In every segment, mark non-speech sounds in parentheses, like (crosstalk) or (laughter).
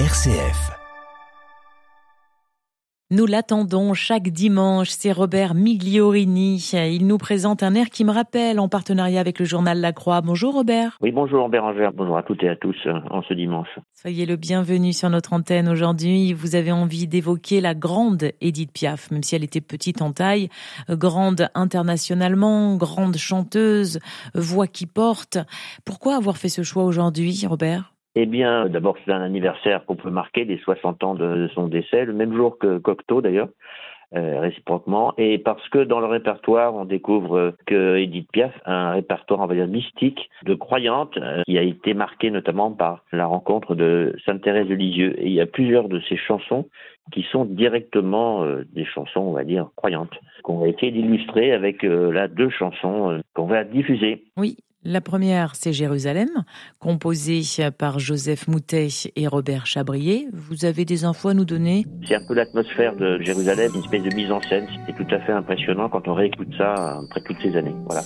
RCF. Nous l'attendons chaque dimanche, c'est Robert Migliorini. Il nous présente un air qui me rappelle en partenariat avec le journal La Croix. Bonjour Robert. Oui, bonjour Bérangère, bonjour à toutes et à tous euh, en ce dimanche. Soyez le bienvenu sur notre antenne aujourd'hui. Vous avez envie d'évoquer la grande Edith Piaf, même si elle était petite en taille, grande internationalement, grande chanteuse, voix qui porte. Pourquoi avoir fait ce choix aujourd'hui, Robert? Eh bien, d'abord, c'est un anniversaire qu'on peut marquer des 60 ans de son décès, le même jour que Cocteau d'ailleurs, euh, réciproquement, et parce que dans le répertoire, on découvre que Edith Piaf a un répertoire, on va dire, mystique, de croyante, euh, qui a été marqué notamment par la rencontre de Sainte Thérèse de Lisieux. Et il y a plusieurs de ses chansons qui sont directement euh, des chansons, on va dire, croyantes, qu'on va essayer d'illustrer avec là deux chansons qu'on va diffuser. Oui, la première, c'est Jérusalem, composée par Joseph Moutet et Robert Chabrier. Vous avez des infos à nous donner? C'est un peu l'atmosphère de Jérusalem, une espèce de mise en scène. C'est tout à fait impressionnant quand on réécoute ça après toutes ces années. Voilà.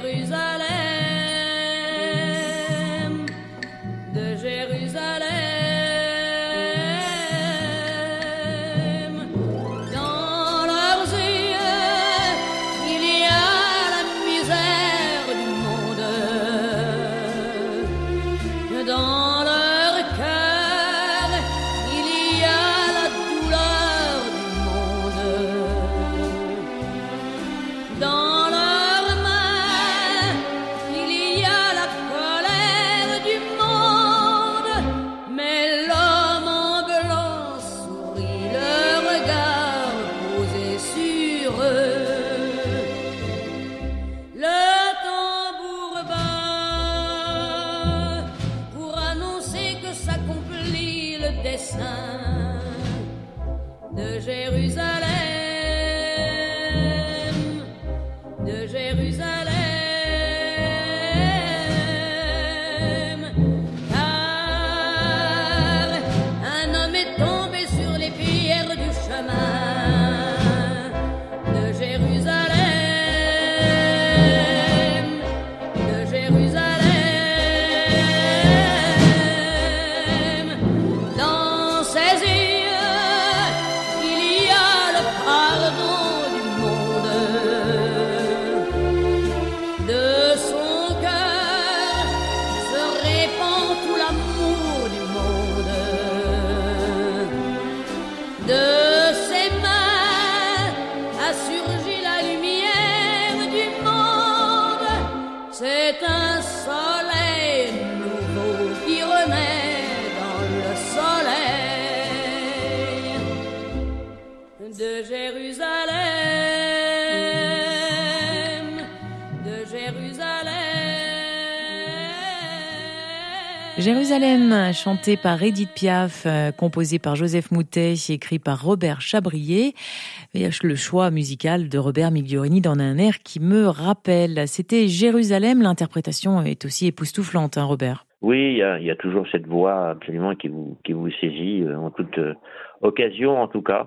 De Jérusalem, de Jérusalem. Jérusalem, chanté par Edith Piaf, euh, composé par Joseph Moutet, écrit par Robert Chabrier. Euh, le choix musical de Robert Migliorini dans un air qui me rappelle. C'était Jérusalem, l'interprétation est aussi époustouflante, hein, Robert. Oui, il y, a, toujours cette voix absolument qui vous saisit euh, en toute occasion en tout cas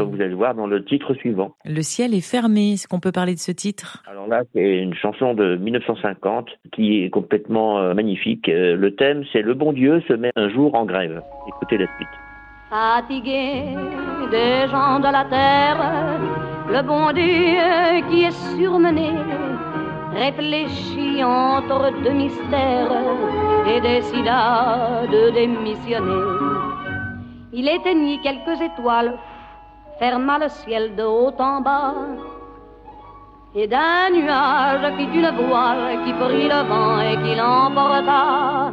comme vous allez le voir dans le titre suivant. Le ciel est fermé, est-ce qu'on peut parler de ce titre? Alors là, c'est une chanson de 1950 qui est complètement euh, magnifique. Euh, le thème, c'est Le bon Dieu se met un jour en grève. Écoutez la suite. Fatigué des gens de la terre, le bon Dieu qui est surmené réfléchit entre deux mystères et décida de démissionner. Il éteignit quelques étoiles ferma le ciel de haut en bas. Et d'un nuage fit une voile qui prit le vent et qui l'emporta.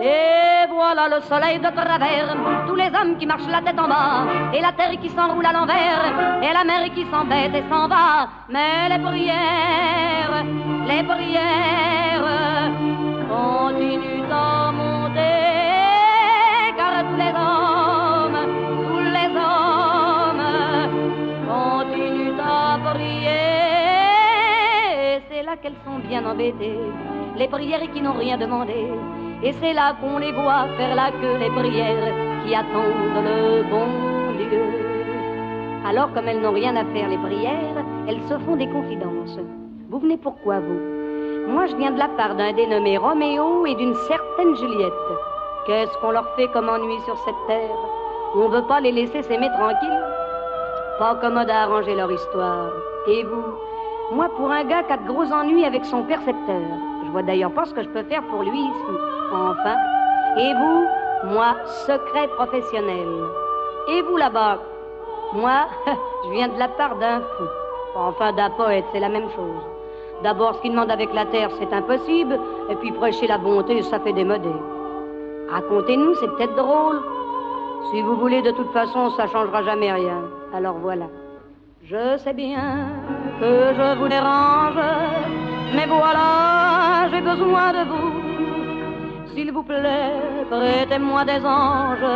Et voilà le soleil de travers, tous les hommes qui marchent la tête en bas, et la terre qui s'enroule à l'envers, et la mer qui s'embête et s'en va. Mais les prières, les prières qu'elles sont bien embêtées, les prières qui n'ont rien demandé. Et c'est là qu'on les voit faire la queue, les prières qui attendent le bon Dieu. Alors, comme elles n'ont rien à faire, les prières, elles se font des confidences. Vous venez pourquoi, vous? Moi, je viens de la part d'un dénommé Roméo et d'une certaine Juliette. Qu'est-ce qu'on leur fait comme ennui sur cette terre? On veut pas les laisser s'aimer tranquilles? Pas commode à arranger leur histoire. Et vous? Moi, pour un gars qui a de gros ennuis avec son percepteur. Je vois d'ailleurs pas ce que je peux faire pour lui. Enfin. Et vous Moi, secret professionnel. Et vous là-bas Moi, (laughs) je viens de la part d'un fou. Enfin, d'un poète, c'est la même chose. D'abord, ce qu'il demande avec la terre, c'est impossible. Et puis prêcher la bonté, ça fait démodé. Racontez-nous, c'est peut-être drôle. Si vous voulez, de toute façon, ça changera jamais rien. Alors voilà. Je sais bien que je vous dérange, mais voilà, j'ai besoin de vous. S'il vous plaît, prêtez-moi des anges,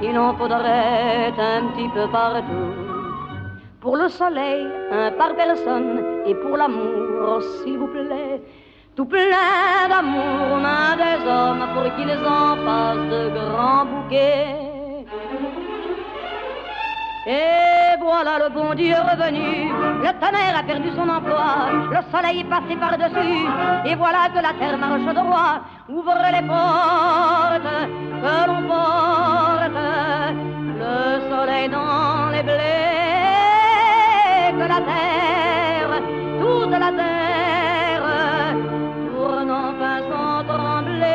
il en faudrait un petit peu partout. Pour le soleil, un par personne, et pour l'amour, s'il vous plaît, tout plein d'amour, main des hommes, pour qu'ils en fassent de grands bouquets. Et voilà le bon Dieu revenu, le tonnerre a perdu son emploi, le soleil est passé par-dessus, et voilà que la terre marche droit. Ouvrez les portes, que l'on porte le soleil dans les blés, que la terre, toute la terre, tourne enfin sans trembler.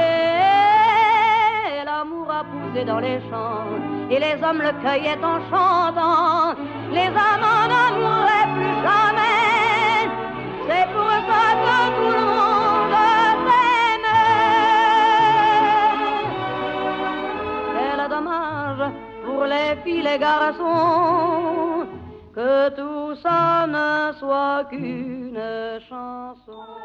L'amour a poussé dans les champs, et les hommes le cueillaient en chantant. Les ne mourraient plus jamais. C'est pour ça que tout le monde s'aime. Quel dommage pour les filles, les garçons, que tout ça ne soit qu'une chanson.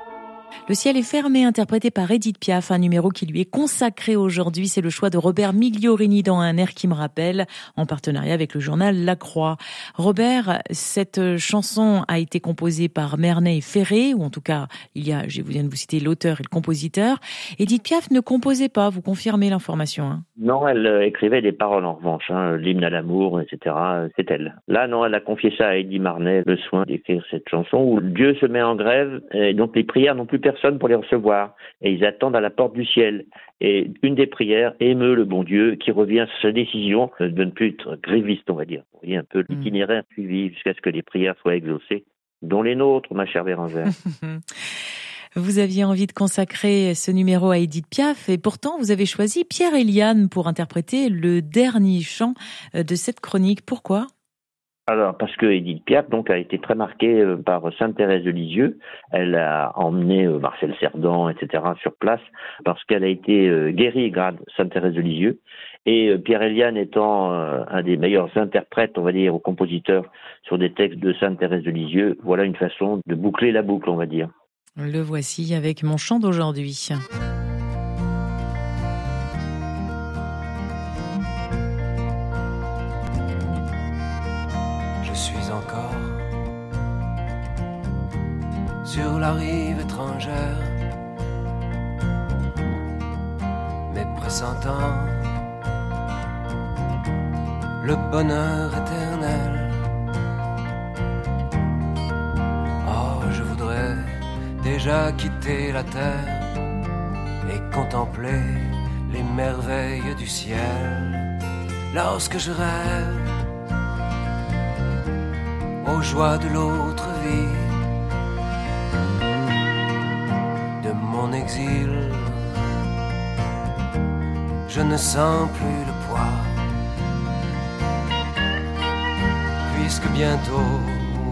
Le ciel est fermé, interprété par Edith Piaf, un numéro qui lui est consacré aujourd'hui. C'est le choix de Robert Migliorini dans un air qui me rappelle, en partenariat avec le journal La Croix. Robert, cette chanson a été composée par Mernet et Ferré, ou en tout cas, il y a, je viens de vous citer l'auteur et le compositeur. Edith Piaf ne composait pas, vous confirmez l'information hein? Non, elle euh, écrivait des paroles en revanche, hein, l'hymne à l'amour, etc. C'est elle. Là, non, elle a confié ça à Eddie Marnet, le soin d'écrire cette chanson où Dieu se met en grève, et donc les prières n'ont plus personne pour les recevoir, et ils attendent à la porte du ciel. Et une des prières émeut le bon Dieu qui revient sur sa décision de ne plus être gréviste, on va dire. Vous voyez un peu l'itinéraire suivi jusqu'à ce que les prières soient exaucées, dont les nôtres, ma chère Bérangère. (laughs) Vous aviez envie de consacrer ce numéro à Edith Piaf et pourtant vous avez choisi Pierre Eliane pour interpréter le dernier chant de cette chronique. Pourquoi? Parce que Edith Piaf donc a été très marquée euh, par Sainte Thérèse de Lisieux. Elle a emmené euh, Marcel Cerdan, etc. sur place parce qu'elle a été euh, guérie grâce à Sainte Thérèse de Lisieux. Et Pierre Eliane étant un des meilleurs interprètes, on va dire, aux compositeurs sur des textes de Sainte Thérèse de Lisieux, voilà une façon de boucler la boucle, on va dire. Le voici avec mon chant d'aujourd'hui. Sur la rive étrangère, mais pressentant le bonheur éternel. Oh, je voudrais déjà quitter la terre et contempler les merveilles du ciel lorsque je rêve aux joies de l'autre vie, Je ne sens plus le poids, puisque bientôt,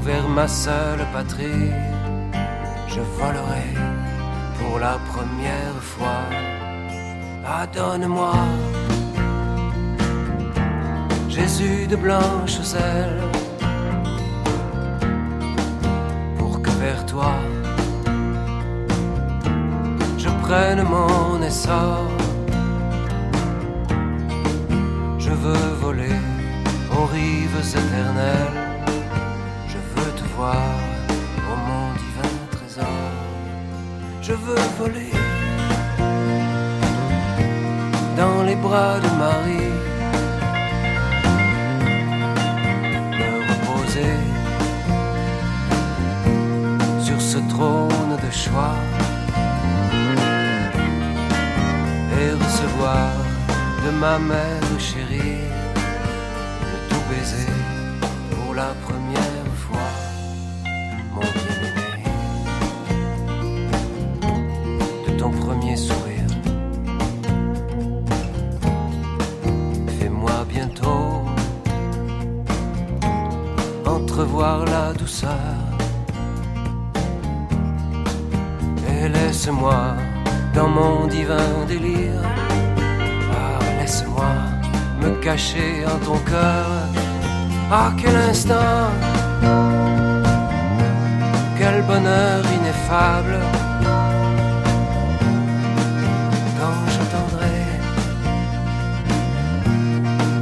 vers ma seule patrie, je volerai pour la première fois. Ah, donne-moi Jésus de blanches ailes vers toi. Prenne mon essor. Je veux voler aux rives éternelles. Je veux te voir, oh mon divin trésor. Je veux voler dans les bras de Marie. Ma mère chérie le tout baiser pour la première fois, mon bien-aimé, de ton premier sourire. Fais-moi bientôt entrevoir la douceur laisse-moi dans mon divin délire. Cacher en ton cœur. Ah, quel instant, quel bonheur ineffable. Quand j'entendrai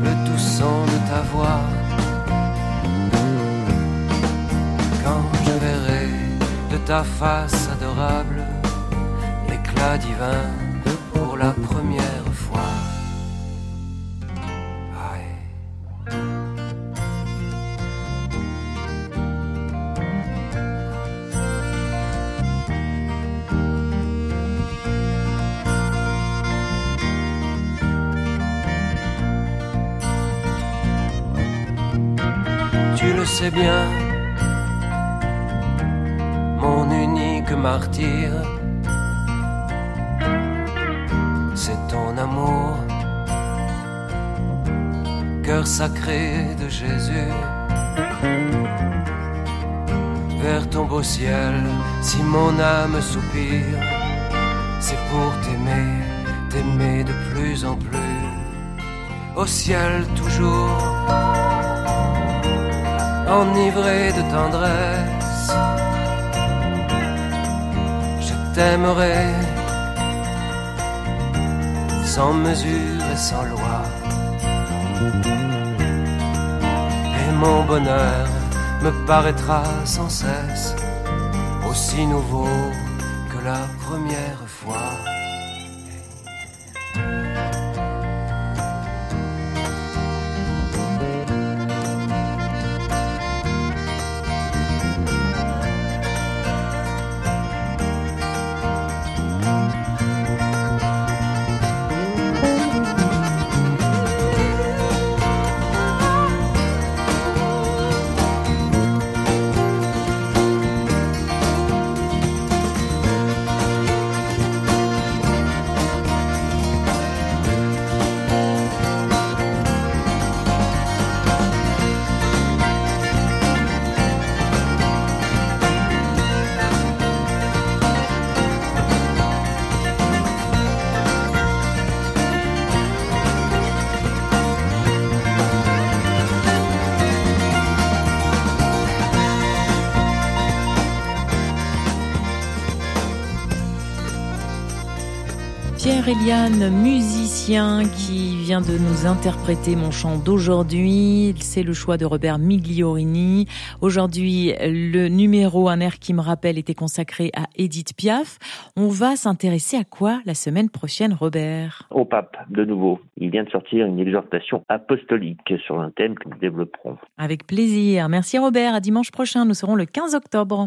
le doux son de ta voix. Quand je verrai de ta face adorable l'éclat divin sais bien, mon unique martyr. C'est ton amour, cœur sacré de Jésus. Vers ton beau ciel, si mon âme soupire, c'est pour t'aimer, t'aimer de plus en plus. Au ciel toujours, enivré de tendresse, je t'aimerai sans mesure et sans loi. Et mon bonheur me paraîtra sans cesse aussi nouveau que la première fois. Pierre Eliane, musicien qui vient de nous interpréter mon chant d'aujourd'hui. C'est le choix de Robert Migliorini. Aujourd'hui, le numéro Un air qui me rappelle était consacré à Edith Piaf. On va s'intéresser à quoi la semaine prochaine, Robert? Au pape, de nouveau. Il vient de sortir une exhortation apostolique sur un thème que nous développerons. Avec plaisir. Merci Robert. À dimanche prochain. Nous serons le 15 octobre.